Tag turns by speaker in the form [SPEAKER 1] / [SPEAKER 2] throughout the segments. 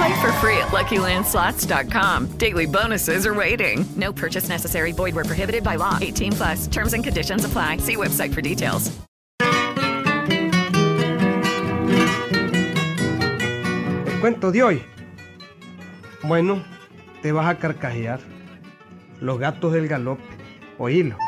[SPEAKER 1] Play for free at LuckyLandSlots.com. Daily bonuses are waiting. No purchase necessary. Void where prohibited by law. 18 plus. Terms and conditions apply. See website for details.
[SPEAKER 2] El cuento de hoy. Bueno, te vas a carcajear. Los gatos del galope. Oílo.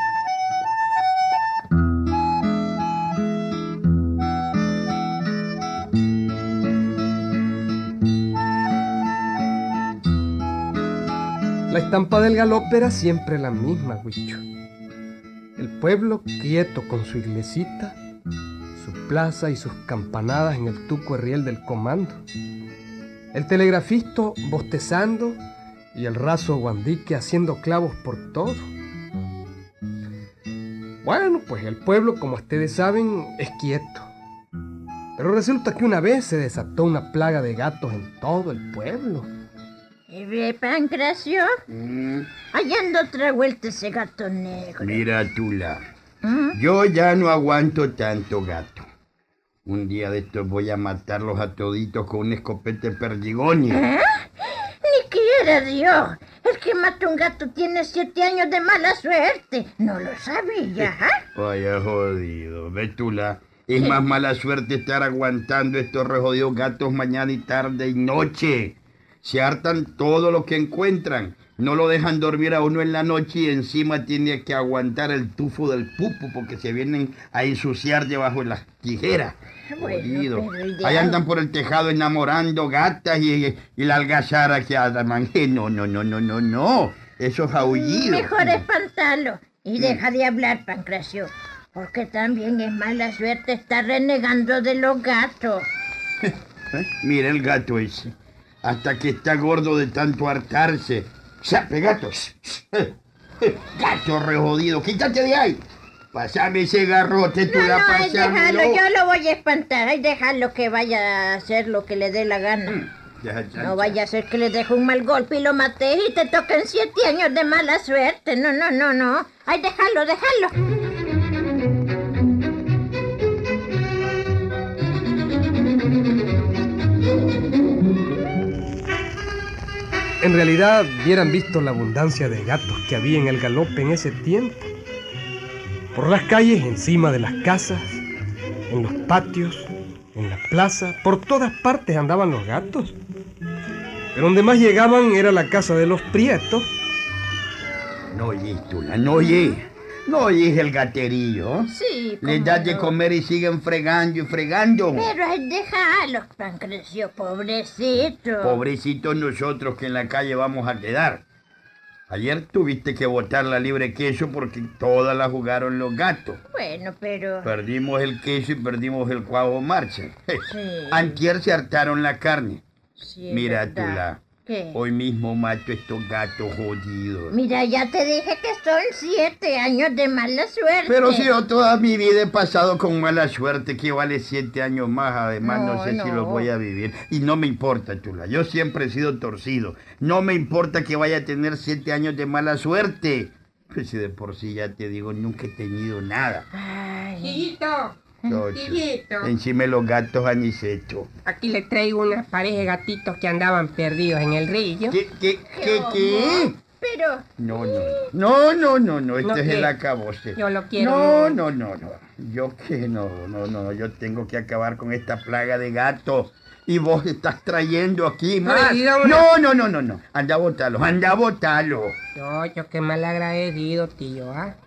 [SPEAKER 2] Estampa del galope era siempre la misma, Huicho. El pueblo quieto con su iglesita, su plaza y sus campanadas en el tuco riel del comando. El telegrafista bostezando y el raso guandique haciendo clavos por todo. Bueno, pues el pueblo, como ustedes saben, es quieto. Pero resulta que una vez se desató una plaga de gatos en todo el pueblo.
[SPEAKER 3] ¿Y ve, Pancracio? Allá anda otra vuelta ese gato negro.
[SPEAKER 4] Mira, Tula,
[SPEAKER 3] ¿Mm?
[SPEAKER 4] yo ya no aguanto tanto gato. Un día de estos voy a matarlos a toditos con un escopete perdigonia.
[SPEAKER 3] ¿Eh? Ni quiera Dios. El que mata un gato tiene siete años de mala suerte. No lo sabía. ¿ah?
[SPEAKER 4] Vaya jodido, ve Tula. Es más mala suerte estar aguantando estos rejodidos gatos mañana y tarde y noche. Se hartan todo lo que encuentran. No lo dejan dormir a uno en la noche y encima tiene que aguantar el tufo del pupo porque se vienen a ensuciar debajo de las tijeras.
[SPEAKER 3] Bueno,
[SPEAKER 4] Ahí andan por el tejado enamorando gatas y, y la algazara que. Eh, No, no, no, no, no, no. Esos aullidos.
[SPEAKER 3] Mejor espantalo. Y deja de hablar, Pancracio. Porque también es mala suerte estar renegando de los gatos.
[SPEAKER 4] ¿Eh? Mira el gato ese. Hasta que está gordo de tanto hartarse. ¡Sape, eh, ¡Gato rejodido! ¡Quítate de ahí! Pásame ese garrote, tú
[SPEAKER 3] No,
[SPEAKER 4] la
[SPEAKER 3] no, ay,
[SPEAKER 4] pásamelo.
[SPEAKER 3] déjalo, yo lo voy a espantar. Ay, déjalo que vaya a hacer lo que le dé la gana.
[SPEAKER 4] Chancha.
[SPEAKER 3] No vaya a ser que le deje un mal golpe y lo mate y te toquen siete años de mala suerte. No, no, no, no. Ay, déjalo, déjalo.
[SPEAKER 2] En realidad, hubieran visto la abundancia de gatos que había en el galope en ese tiempo. Por las calles, encima de las casas, en los patios, en la plaza, por todas partes andaban los gatos. Pero donde más llegaban era la casa de los prietos.
[SPEAKER 4] No Tula, no oyes. No oyes el gaterillo.
[SPEAKER 3] Sí,
[SPEAKER 4] Les das de comer y siguen fregando y fregando.
[SPEAKER 3] Pero ay, déjalo, Pancracio, pobrecito.
[SPEAKER 4] Pobrecitos nosotros que en la calle vamos a quedar. Ayer tuviste que botar la libre queso porque todas la jugaron los gatos.
[SPEAKER 3] Bueno, pero...
[SPEAKER 4] Perdimos el queso y perdimos el cuavo marcha.
[SPEAKER 3] Sí.
[SPEAKER 4] Antier se hartaron la carne.
[SPEAKER 3] sí,
[SPEAKER 4] Mira,
[SPEAKER 3] verdad.
[SPEAKER 4] Tula.
[SPEAKER 3] ¿Qué?
[SPEAKER 4] Hoy mismo mato estos gatos jodidos.
[SPEAKER 3] Mira, ya te dije que son siete años de mala suerte.
[SPEAKER 4] Pero si yo toda mi vida he pasado con mala suerte, que vale siete años más, además no,
[SPEAKER 3] No,
[SPEAKER 4] sé si los voy a vivir. Y no me importa, Tula, yo siempre he sido torcido. No me importa que vaya a tener siete años de mala suerte. Pues si de por sí ya te digo, nunca he tenido nada.
[SPEAKER 3] Ay,
[SPEAKER 5] Hijito, Hijito,
[SPEAKER 4] Encima de los gatos aniceto.
[SPEAKER 5] aquí le traigo una pareja de gatitos que andaban perdidos en el río.
[SPEAKER 4] ¿Qué, qué, qué, qué?
[SPEAKER 3] pero...
[SPEAKER 4] No, no, no, no, no, no, este
[SPEAKER 5] No,
[SPEAKER 4] es el acabose.
[SPEAKER 5] Yo lo quiero
[SPEAKER 4] No, no, no, no. Yo que no, no, no, yo tengo que acabar con esta plaga de gatos. Y vos estás trayendo aquí más.
[SPEAKER 5] Una-
[SPEAKER 4] No, no, no, no, no. Anda a botarlo, anda a botarlo.
[SPEAKER 5] Yo, yo qué mal agradecido, tío, ¿ah? O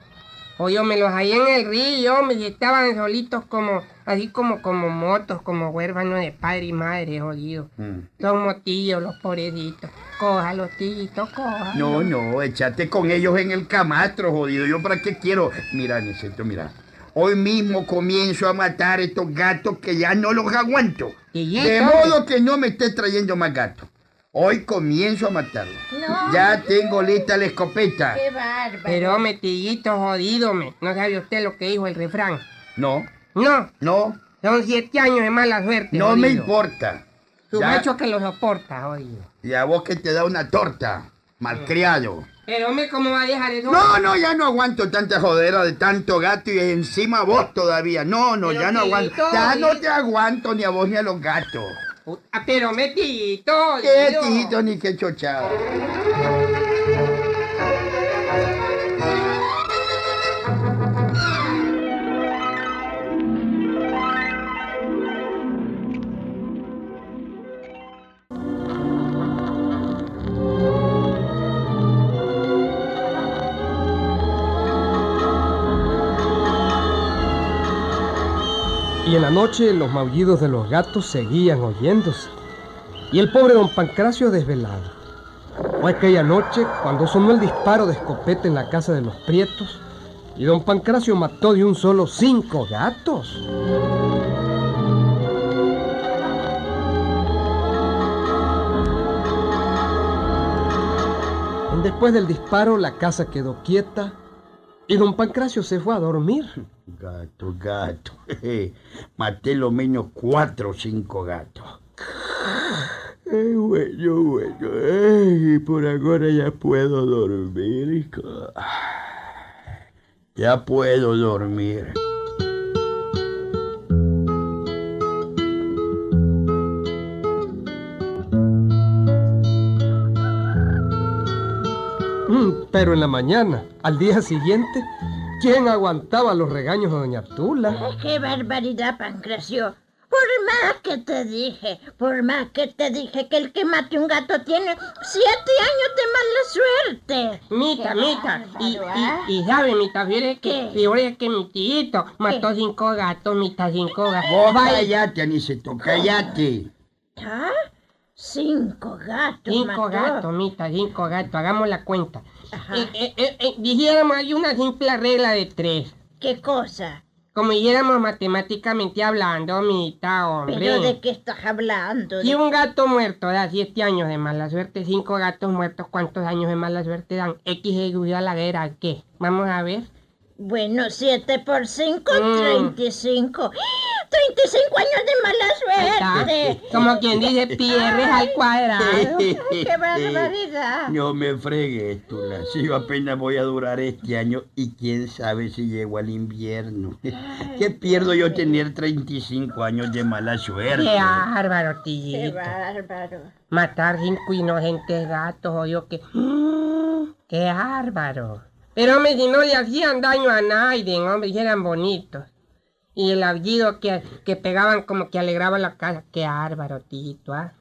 [SPEAKER 5] yo me los hallé en el río, me y estaban solitos como, así como, como motos, como huérfanos de padre y madre, jodido.
[SPEAKER 4] Mm.
[SPEAKER 5] Son motillos los pobrecitos. Cójalos, tillito, cójalos.
[SPEAKER 4] No, no, échate con ellos en el camastro, jodido. ¿Yo para qué quiero? Mira, Niceto, mira. Hoy mismo comienzo a matar estos gatos que ya no los aguanto.
[SPEAKER 5] Tillito.
[SPEAKER 4] De modo que no me estés trayendo más gatos. Hoy comienzo a matarlos.
[SPEAKER 3] No.
[SPEAKER 4] Ya tengo lista la escopeta.
[SPEAKER 3] ¡Qué bárbaro!
[SPEAKER 5] Pero, me tillito, jodido, me. ¿No sabe usted lo que dijo el refrán?
[SPEAKER 4] No,
[SPEAKER 5] No,
[SPEAKER 4] no,
[SPEAKER 5] son siete años de mala suerte,
[SPEAKER 4] no me importa.
[SPEAKER 5] Su
[SPEAKER 4] Ya-
[SPEAKER 5] macho que lo soporta, jodido.
[SPEAKER 4] Y a vos que te da una torta, malcriado.
[SPEAKER 5] Pero, hombre, ¿cómo va a dejar eso?
[SPEAKER 4] No, no, ya no aguanto tanta jodera de tanto gato y encima vos todavía. No, no,
[SPEAKER 5] Pero,
[SPEAKER 4] ya no aguanto. Ya no te aguanto ni a vos ni a los gatos.
[SPEAKER 5] Ah, pero, me tillito,
[SPEAKER 4] Qué ni qué chochado.
[SPEAKER 2] En la noche los maullidos de los gatos seguían oyéndose. Y el pobre don Pancracio desvelado. Fue aquella noche cuando sonó el disparo de escopeta en la casa de los Prietos y don Pancracio mató de un solo cinco gatos. Después del disparo la casa quedó quieta y don Pancracio se fue a dormir.
[SPEAKER 4] Gato, gato. Maté lo menos cuatro o cinco gatos. Ay, bueno, bueno. Ay, por ahora ya puedo dormir. Ya puedo dormir.
[SPEAKER 2] Pero en la mañana, al día siguiente, ¿quién aguantaba los regaños de doña Tula?
[SPEAKER 3] ¡Qué barbaridad, Pancracio! Por más que te dije, por más que te dije que el que mate un gato tiene siete años de mala suerte.
[SPEAKER 5] Mita,
[SPEAKER 3] Qué
[SPEAKER 5] mita. Y,
[SPEAKER 3] bárbaro, ¿ah?
[SPEAKER 5] y, y sabe, mita, fíjate que,
[SPEAKER 3] ¿Qué?
[SPEAKER 5] fíjate que mi tito mató cinco gatos, mita, cinco gatos.
[SPEAKER 4] Vos
[SPEAKER 5] Vaya,
[SPEAKER 4] cállate, Aniceto, cállate.
[SPEAKER 3] ¿Ah? Cinco gatos
[SPEAKER 5] Cinco
[SPEAKER 3] mató.
[SPEAKER 5] gatos, mita, cinco gatos. Hagamos la cuenta. Eh, eh, eh, dijéramos, hay una simple regla de tres.
[SPEAKER 3] ¿Qué cosa?
[SPEAKER 5] Como dijéramos matemáticamente hablando, mita, hombre.
[SPEAKER 3] ¿Pero de qué estás hablando?
[SPEAKER 5] Si
[SPEAKER 3] ¿De-
[SPEAKER 5] un gato muerto da siete años de mala suerte, cinco gatos muertos, ¿cuántos años de mala suerte dan? X igual a la guerra, ¿qué? Vamos a ver.
[SPEAKER 3] Bueno, siete por cinco,
[SPEAKER 5] Mm.
[SPEAKER 3] treinta y cinco. ¡Treinta y cinco años de mala suerte!
[SPEAKER 5] Como quien dice, pierres al cuadrado.
[SPEAKER 3] ¡Qué barbaridad!
[SPEAKER 4] No me fregues, Tula. Si yo apenas voy a durar este año y quién sabe si llego al invierno. ¿Qué pierdo yo tener 35 años de mala suerte?
[SPEAKER 5] Qué bárbaro,
[SPEAKER 3] ¡Qué
[SPEAKER 5] tillito.
[SPEAKER 3] bárbaro!
[SPEAKER 5] Matar cinco inocentes gatos, o yo que... ¡Qué bárbaro! Pero, hombre, si no le hacían daño a nadie, hombre, y eran bonitos. Y el aullido que, que pegaban como que alegraba la casa. ¡Qué bárbaro, tito, ah!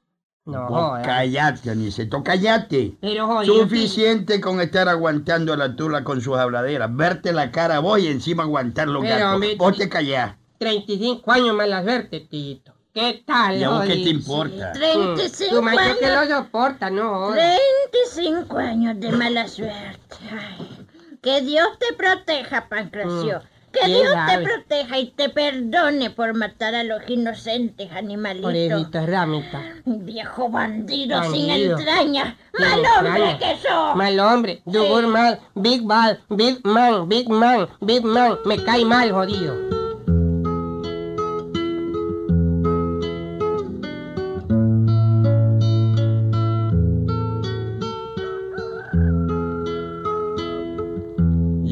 [SPEAKER 5] No,
[SPEAKER 4] Vos
[SPEAKER 5] jodas.
[SPEAKER 4] cállate, Aniceto, cállate.
[SPEAKER 5] Pero, jodido,
[SPEAKER 4] Suficiente con estar aguantando a la Tula con sus habladeras. Verte la cara vos y encima aguantar los
[SPEAKER 5] Pero,
[SPEAKER 4] gatos.
[SPEAKER 5] hombre,
[SPEAKER 4] Vos te callás.
[SPEAKER 5] 35 años mala suerte, tito. ¿Qué tal,
[SPEAKER 4] ¿Y a vos qué te importa?
[SPEAKER 3] Treinta y
[SPEAKER 5] Mm,
[SPEAKER 3] cinco
[SPEAKER 5] Tu macho que
[SPEAKER 3] años.
[SPEAKER 5] lo soporta, no
[SPEAKER 3] y cinco años de mala suerte. Ay, que Dios te proteja, Pancracio.
[SPEAKER 5] Mm,
[SPEAKER 3] Que
[SPEAKER 5] ¿quién
[SPEAKER 3] Dios
[SPEAKER 5] sabe?
[SPEAKER 3] te proteja y te perdone por matar a los inocentes animalitos.
[SPEAKER 5] Pobrecito, ramita.
[SPEAKER 3] Viejo bandido, sin
[SPEAKER 5] Bandido.
[SPEAKER 3] entraña. Mal hombre que sos.
[SPEAKER 5] Mal hombre, Dugur mal, Big Ball, Big Man, Big Man, Big Man, me cae mal, jodido.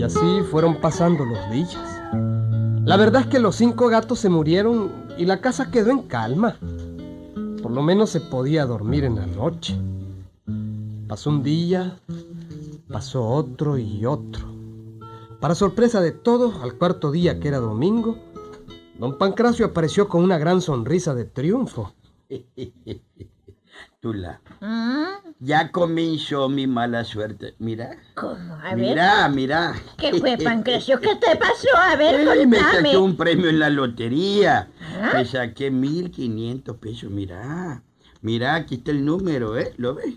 [SPEAKER 2] Y así fueron pasando los días. La verdad es que los cinco gatos se murieron y la casa quedó en calma. Por lo menos se podía dormir en la noche. Pasó un día, pasó otro y otro. Para sorpresa de todos, al cuarto día que era domingo, don Pancracio apareció con una gran sonrisa de triunfo.
[SPEAKER 4] Tula,
[SPEAKER 3] ¿Mm?
[SPEAKER 4] ya comenzó mi mala suerte. Mira.
[SPEAKER 3] ¿Cómo? A ver.
[SPEAKER 4] Mira, mira.
[SPEAKER 3] ¿Qué fue, Pancracio? ¿Qué te pasó? A ver,
[SPEAKER 4] Ay, me
[SPEAKER 3] contame.
[SPEAKER 4] saqué un premio en la lotería.
[SPEAKER 3] ¿Ah?
[SPEAKER 4] Me saqué 1.500 pesos, mira. Mira, aquí está el número, ¿eh? ¿Lo ves?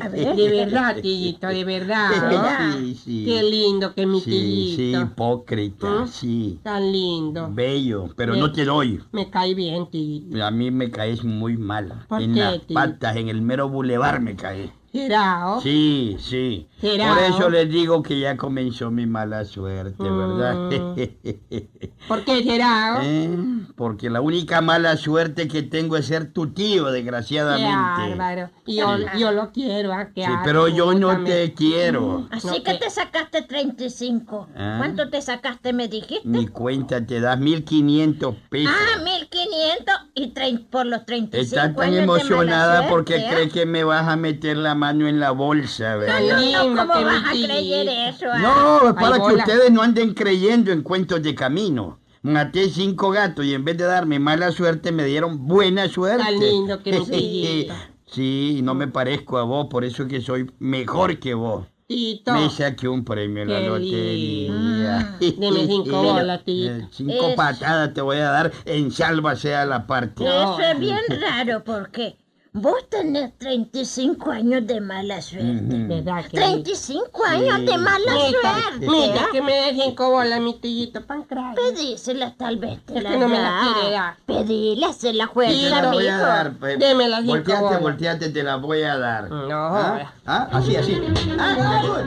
[SPEAKER 3] a ver.
[SPEAKER 5] De verdad, tillito, de verdad. ¿no?
[SPEAKER 4] Sí, sí.
[SPEAKER 5] Qué lindo que es mi
[SPEAKER 4] Sí, sí, hipócrita, sí.
[SPEAKER 5] Tan lindo.
[SPEAKER 4] Bello, pero no te doy.
[SPEAKER 5] Me cae bien, tillito.
[SPEAKER 4] A mí me caes muy mal.
[SPEAKER 5] ¿Por
[SPEAKER 4] en
[SPEAKER 5] qué,
[SPEAKER 4] las patas, en el mero bulevar me caes.
[SPEAKER 5] ¿Será?
[SPEAKER 4] Sí, sí.
[SPEAKER 5] ¿Será,
[SPEAKER 4] Por eso les digo que ya comenzó mi mala suerte, ¿verdad?
[SPEAKER 5] ¿Por qué oh?
[SPEAKER 4] ¿Eh? Porque la única mala suerte que tengo es ser tu tío,
[SPEAKER 5] Qué
[SPEAKER 4] desgraciadamente.
[SPEAKER 5] bárbaro. Y yo, yo lo quiero, ¿ah? Qué
[SPEAKER 4] Sí, pero yo no te quiero.
[SPEAKER 3] Así
[SPEAKER 5] No,
[SPEAKER 3] que te sacaste 35.
[SPEAKER 4] Ah.
[SPEAKER 3] ¿Cuánto te sacaste, me dijiste?
[SPEAKER 4] Ni cuenta te das 1500 pesos.
[SPEAKER 3] Ah, 1500 y trein- por los 35
[SPEAKER 4] Estás tan emocionada porque
[SPEAKER 3] ¿eh?
[SPEAKER 4] cree que me vas a meter la mano en la bolsa,
[SPEAKER 3] No,
[SPEAKER 4] ¿verdad?
[SPEAKER 3] no, no, ¿cómo
[SPEAKER 5] que
[SPEAKER 3] vas a creer eso? ah?
[SPEAKER 4] No, es para
[SPEAKER 5] Ay,
[SPEAKER 4] que ustedes no anden creyendo en cuentos de camino. Maté cinco gatos y en vez de darme mala suerte me dieron buena suerte.
[SPEAKER 5] Tan lindo que.
[SPEAKER 4] Sí, no me parezco a vos, por eso que soy mejor que vos.
[SPEAKER 5] Tito.
[SPEAKER 4] Me saqué un premio en la lotería.
[SPEAKER 5] Deme cinco bolas, tito.
[SPEAKER 4] Eh, Cinco
[SPEAKER 3] Es-
[SPEAKER 4] patadas te voy a dar en salva sea la parte.
[SPEAKER 3] Eso es bien raro porque vos tenés 35 años de mala suerte.
[SPEAKER 5] ¿Verdad que
[SPEAKER 3] 35 años de mala suerte.
[SPEAKER 5] Mira, que me dé cinco bolas, mi tillito, pancracio.
[SPEAKER 3] Pedíselas tal vez te
[SPEAKER 5] Es
[SPEAKER 3] las
[SPEAKER 5] que no me las
[SPEAKER 3] da.
[SPEAKER 5] quiere dar.
[SPEAKER 3] Pedílas, se
[SPEAKER 4] Te
[SPEAKER 3] juega,
[SPEAKER 4] la voy a dar. pues.
[SPEAKER 5] Deme las cinco
[SPEAKER 4] Volteate,
[SPEAKER 5] bolas.
[SPEAKER 4] volteate, te la voy a dar.
[SPEAKER 5] No,
[SPEAKER 4] ¿Ah? ¿Ah? Así, así. Ah, ahora.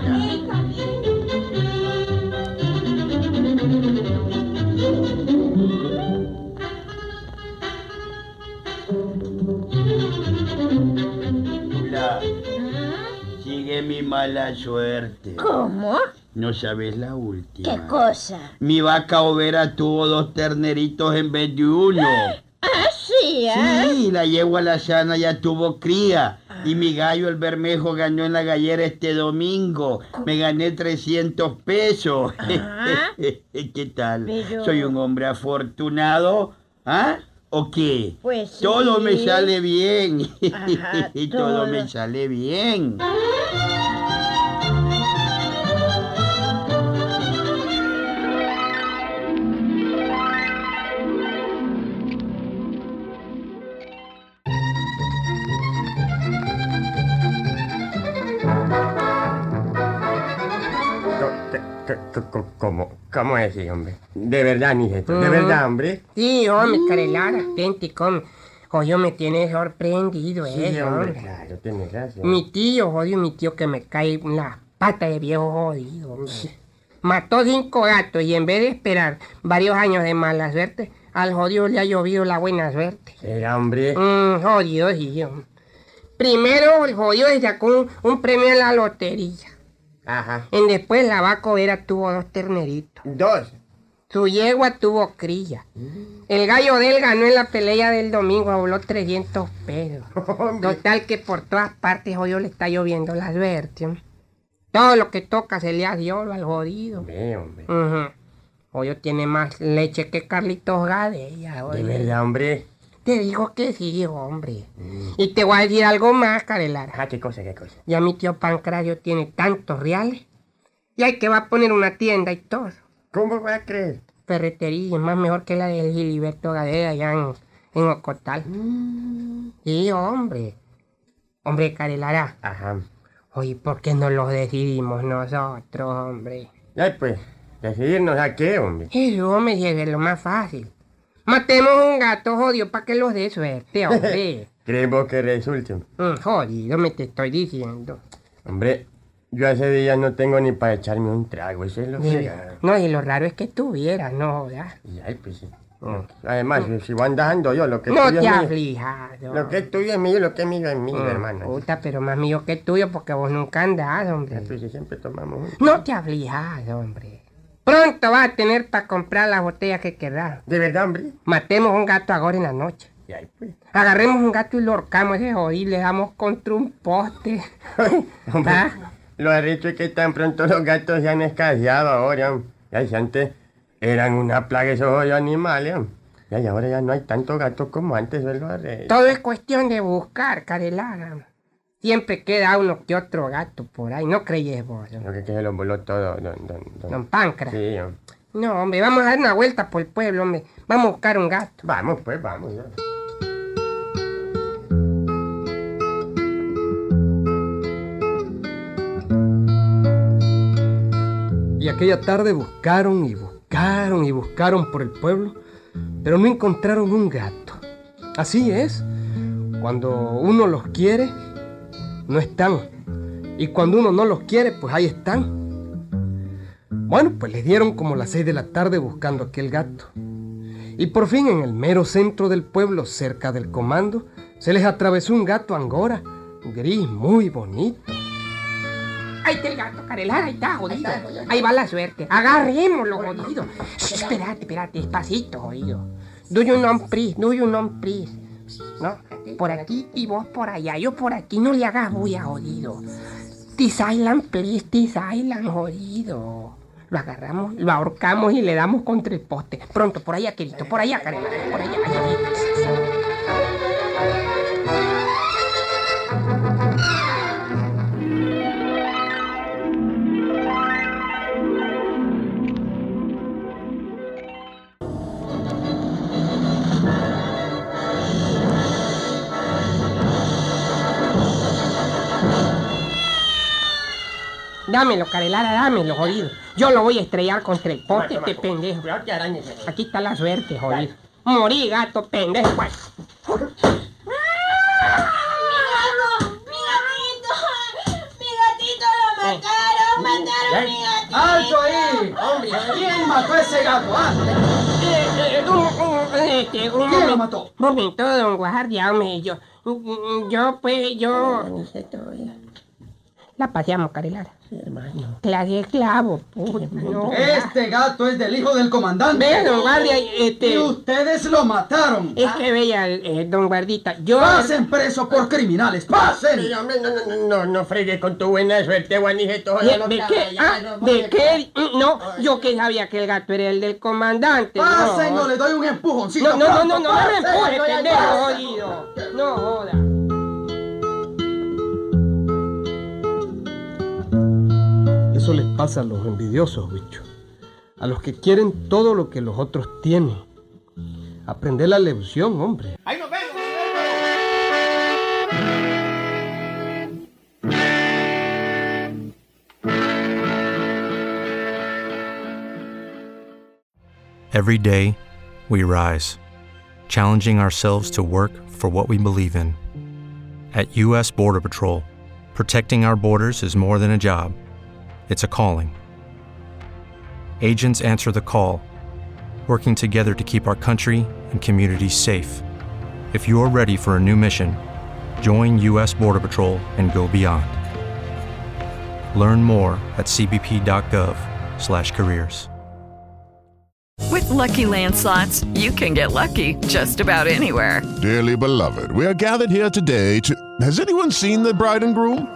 [SPEAKER 4] Mala suerte.
[SPEAKER 3] ¿Cómo?
[SPEAKER 4] No sabes la última.
[SPEAKER 3] ¿Qué cosa?
[SPEAKER 4] Mi vaca overa tuvo dos terneritos en vez de uno.
[SPEAKER 3] Ah, sí, ¿eh?
[SPEAKER 4] Sí, la yegua la sana ya tuvo cría. Y mi gallo el bermejo ganó en la gallera este domingo. Me gané 300 pesos.
[SPEAKER 3] Ah.
[SPEAKER 4] ¿Qué tal?
[SPEAKER 3] Pero-
[SPEAKER 4] ¿Soy un hombre afortunado? ¿Ah? ¿O qué?
[SPEAKER 3] Pues sí.
[SPEAKER 4] Todo me sale bien.
[SPEAKER 3] Ajá,
[SPEAKER 4] todo
[SPEAKER 3] todo.
[SPEAKER 4] me sale bien.
[SPEAKER 2] ¿Cómo? ¿Cómo es, hombre? De verdad, nieto, de verdad, hombre.
[SPEAKER 5] Sí, hombre, Carelara, hombre. Joder, me tiene sorprendido,
[SPEAKER 2] Sí,
[SPEAKER 5] eh,
[SPEAKER 2] hombre,
[SPEAKER 5] hombre.
[SPEAKER 2] claro, tienes razón.
[SPEAKER 5] Mi tío, jodido, mi tío que me cae la pata de viejo jodido, hombre. Mató cinco gatos y en vez de esperar varios años de mala suerte, al jodido le ha llovido la buena suerte.
[SPEAKER 2] Era, hombre.
[SPEAKER 5] Mm, jodido, sí, hombre. Primero el jodido se sacó un, un premio en la lotería.
[SPEAKER 2] Ajá.
[SPEAKER 5] Y después la vaca Vera tuvo dos terneritos.
[SPEAKER 2] Dos.
[SPEAKER 5] Su yegua tuvo cría. El gallo de él ganó en la pelea del domingo, voló 300 pesos.
[SPEAKER 2] Hombre.
[SPEAKER 5] Total que por todas partes hoy le está lloviendo la suerte. ¿no? Todo lo que toca se le hace oro al jodido.
[SPEAKER 2] Hombre.
[SPEAKER 5] Hoyo tiene más leche que Carlitos Gadella.
[SPEAKER 2] De verdad, hombre.
[SPEAKER 5] Te digo que sí, hombre. Y te voy a decir algo más, Carelara.
[SPEAKER 2] Ah, qué cosa, qué cosa.
[SPEAKER 5] Ya mi tío Pancracio tiene tantos reales. Y hay que va a poner una tienda y todo.
[SPEAKER 2] ¿Cómo voy a creer?
[SPEAKER 5] Ferretería, es más mejor que la de Gilberto Gadea allá en, en Ocotal. Sí, hombre. Hombre, Carelara.
[SPEAKER 2] Ajá.
[SPEAKER 5] Oye, ¿por qué no lo decidimos nosotros, hombre?
[SPEAKER 2] Ay, pues, decidirnos a qué, hombre.
[SPEAKER 5] Eso, hombre, si es lo más fácil. Matemos un gato jodido para que los dé suerte, hombre.
[SPEAKER 2] ¿Crees vos que resulte?
[SPEAKER 5] Mm, jodido, me te estoy diciendo.
[SPEAKER 2] Hombre, yo hace días no tengo ni para echarme un trago, eso es lo que...
[SPEAKER 5] No, y lo raro es que tuvieras, no jodas.
[SPEAKER 2] Y ay, pues sí. Además, si- si voy andando yo, lo que
[SPEAKER 5] No
[SPEAKER 2] tuyo
[SPEAKER 5] te
[SPEAKER 2] es mío. Lo que es tuyo es mío, lo que es mío es mío,
[SPEAKER 5] Mm,
[SPEAKER 2] hermano.
[SPEAKER 5] Puta, pero más mío que tuyo porque vos nunca andás, hombre.
[SPEAKER 2] pues, si siempre tomamos.
[SPEAKER 5] No te aflijas, hombre. Pronto vas a tener para comprar las botellas que querrás.
[SPEAKER 2] ¿De verdad, hombre?
[SPEAKER 5] Matemos un gato ahora en la noche.
[SPEAKER 2] Y ay, pues.
[SPEAKER 5] Agarremos un gato y lo horcamos ese jodido le damos contra un poste.
[SPEAKER 2] Hombre,
[SPEAKER 5] ¿Ah?
[SPEAKER 2] Lo arrecho es que tan pronto los gatos se han escaseado ahora. hombre. Ya si antes eran una plaga esos hoyos animales. hombre.
[SPEAKER 6] Ya, y ahora ya no hay tanto gato como antes. Rey?
[SPEAKER 5] Todo es cuestión de buscar, Carelara. Siempre queda uno que otro gato por ahí, ¿no creyes vos?
[SPEAKER 6] Lo que, que se lo voló todo, don, don, don.
[SPEAKER 5] Don Pancra.
[SPEAKER 6] Sí, hombre.
[SPEAKER 5] No, hombre, vamos a dar una vuelta por el pueblo, hombre. Vamos a buscar un gato.
[SPEAKER 6] Vamos, pues, vamos. ya.
[SPEAKER 2] Y aquella tarde buscaron y buscaron y buscaron por el pueblo, pero no encontraron un gato. Así es, cuando uno los quiere, no están. Y cuando uno no los quiere, pues ahí están. Bueno, pues les dieron como las seis de la tarde buscando aquel gato. Y por fin en el mero centro del pueblo, cerca del comando, se les atravesó un gato angora, gris, muy bonito.
[SPEAKER 5] Ahí está el gato, Carelara, ahí está, jodido. Ahí va la suerte. Agarrémoslo, jodido. Shh, espérate, espérate, despacito, jodido. Do you know please, do you know please. ¿No? Por aquí y vos por allá. Yo por aquí, no le hagas bulla, jodido. This island, please, this island, jodido. Lo agarramos, lo ahorcamos y le damos contra el poste. Pronto, por allá, querido, por allá, Carelara, por allá. allá. Dámelo, Carelara, dámelo, jodido. Yo lo voy a estrellar contra el poste, este pendejo.
[SPEAKER 6] Cuidado que arañes.
[SPEAKER 5] Aquí está la suerte, jodido. Morí, gato, pendejo.
[SPEAKER 3] ¡Mi gatito! ¡Mi gatito lo mataron! ¡Mataron a mi gatito!
[SPEAKER 7] ¡Alto ahí! ¡Hombre! ¿Quién mató a ese gato? ah?
[SPEAKER 5] Eh, eh, un, un, este, un
[SPEAKER 7] ¿Quién lo mató?
[SPEAKER 5] momento, don guardia, hombre, yo, yo, pues, yo... La paseamos, Carelara.
[SPEAKER 6] hermano.
[SPEAKER 5] Clagué clavo, puta, no.
[SPEAKER 7] Este gato es del hijo del comandante.
[SPEAKER 5] Ve, don guardia,
[SPEAKER 7] Y
[SPEAKER 5] este...
[SPEAKER 7] ustedes lo mataron.
[SPEAKER 5] Es que veía, eh, don guardita, yo...
[SPEAKER 7] Pasen preso por criminales. ¡Pasen!
[SPEAKER 6] No, no, no, no, no fregues con tu buena suerte, Juanijeto.
[SPEAKER 5] ¿De, de qué? Ah, ¿De qué? Mm, No, yo que sabía que el gato era el del comandante.
[SPEAKER 7] Pasen
[SPEAKER 5] no.
[SPEAKER 7] le doy un empujoncito.
[SPEAKER 5] No, no, no, no, no me
[SPEAKER 7] Pasen.
[SPEAKER 5] empuje, pendejo, jodido. No joda.
[SPEAKER 2] Eso les pasa a los envidiosos, bicho. A los que quieren todo lo que los otros tienen. Aprender la lección, hombre.
[SPEAKER 6] ¡Ahí nos vemos!
[SPEAKER 8] Every day, we rise, challenging ourselves to work for what we believe in. At U.S. Border Patrol, protecting our borders is more than a job, it's a calling. Agents answer the call, working together to keep our country and communities safe. If you're ready for a new mission, join U.S. Border Patrol and go beyond. Learn more at cbp.gov/careers.
[SPEAKER 1] With Lucky Land slots, you can get lucky just about anywhere.
[SPEAKER 9] Dearly beloved, we are gathered here today to. Has anyone seen the bride and groom?